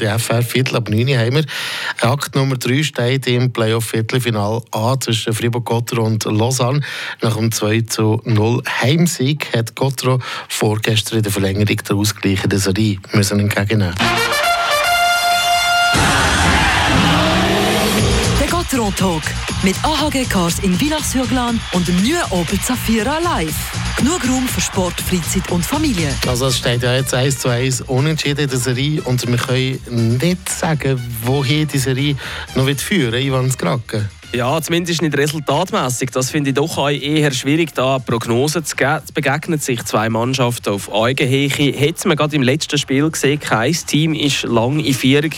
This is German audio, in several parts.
Die FR Viertel ab 9 haben wir. Akt Nummer 3 steht im Playoff-Viertelfinal A zwischen Fribourg-Gotteron und Lausanne. Nach dem 2 zu 0 Heimsieg hat Gotteron vorgestern in der Verlängerung der Ausgleich der Serie müssen entgegennehmen Gotteron Talk mit AHG Cars in Villars-sur-Glane und dem neuen Opel Zafira Live. Genug Raum für Sport, Freizeit und Familie. Also es steht ja jetzt 1 zu 1 unentschieden in der Serie und wir können nicht sagen, wohin die Serie noch führen wird, Ivan Skraken. Ja, zumindest nicht resultatmäßig. Das finde ich doch eher schwierig, da Prognosen zu geben. Es begegnen sich zwei Mannschaften auf Augenhöhe. Hätte man gerade im letzten Spiel gesehen, kein Team war lange in Führung,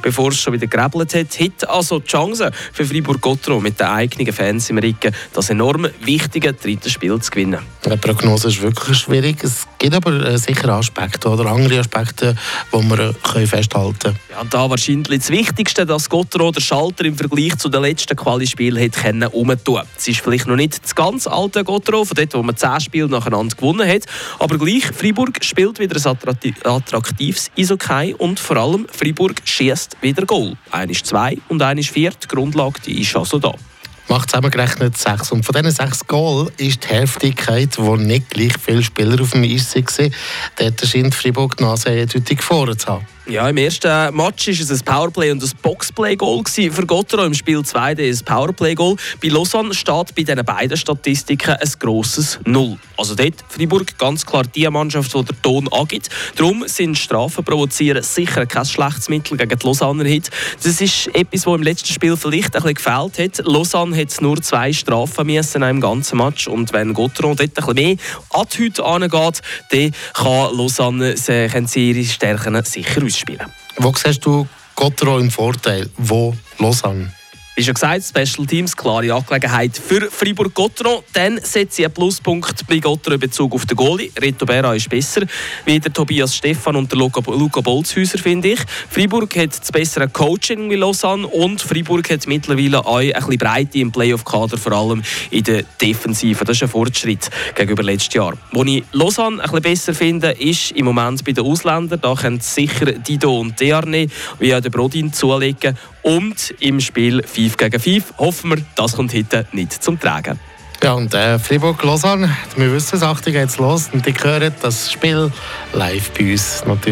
bevor es schon wieder gerebelt hat. Hätte also die Chance für Fribourg-Gotteron mit den eigenen Fans im Rücken, das enorm wichtige dritte Spiel zu gewinnen. Die Prognose ist wirklich schwierig. Es gibt aber äh, sicher Aspekte oder andere Aspekte, die wir äh, festhalten können. Ja, da wahrscheinlich das Wichtigste, dass Gotteron der Schalter im Vergleich zu den letzten Quali-Spiel hätte umtun Es ist vielleicht noch nicht das ganz alte Gotteron, von dort, wo man zehn Spiele nacheinander gewonnen hat. Aber gleich, Freiburg spielt wieder ein attraktives Eishockey und vor allem Freiburg schießt wieder Goal. Eines zwei und eines vier. Die Grundlage die ist also da macht zusammengerechnet sechs. Und von diesen sechs Goal ist die Heftigkeit, wo nicht gleich viele Spieler auf dem Eis waren. Dort scheint Freiburg die Nase eindeutig vorne zu haben. Ja, im ersten Match war es ein Powerplay und ein Boxplay-Goal für Gottero. Im Spiel 2 ein Powerplay-Goal. Bei Lausanne steht bei diesen beiden Statistiken ein grosses Null. Also dort Freiburg ganz klar die Mannschaft, die der Ton angibt. Darum sind Strafen provozieren sicher kein schlechtes Mittel gegen die Lausanner Hit. Das ist etwas, was im letzten Spiel vielleicht ein bisschen gefehlt hat. Lausanne hat nur zwei Strafen müssen im ganzen Match und wenn Gottero dort ein bisschen mehr an die Hütte angeht, dann kann Lausanne, sie ihre Stärken sicher ausspielen spielen. Wo siehst du Gottero im Vorteil? Wo Lausanne? Wie schon gesagt, Special Teams, klare Angelegenheit für Fribourg-Gotteron. Dann setze ich einen Pluspunkt bei Gotteron in Bezug auf den Goalie. Reto Berra ist besser, wie der Tobias Stefan und der Luca, Luca Bolzhäuser, finde ich. Fribourg hat das bessere Coaching wie Lausanne und Fribourg hat mittlerweile auch ein bisschen Breite im Playoff-Kader, vor allem in der Defensive. Das ist ein Fortschritt gegenüber letztes Jahr. Wo ich Lausanne ein bisschen besser finde, ist im Moment bei den Ausländern. Da können sicher Dido und Dearne, wie auch der Brodin, zulegen. Und im Spiel 5 gegen 5 hoffen wir, das kommt heute nicht zum Tragen. Ja, und äh, Fribourg-Lausanne, wir wissen es, 8 geht's los und die hören das Spiel live bei uns natürlich.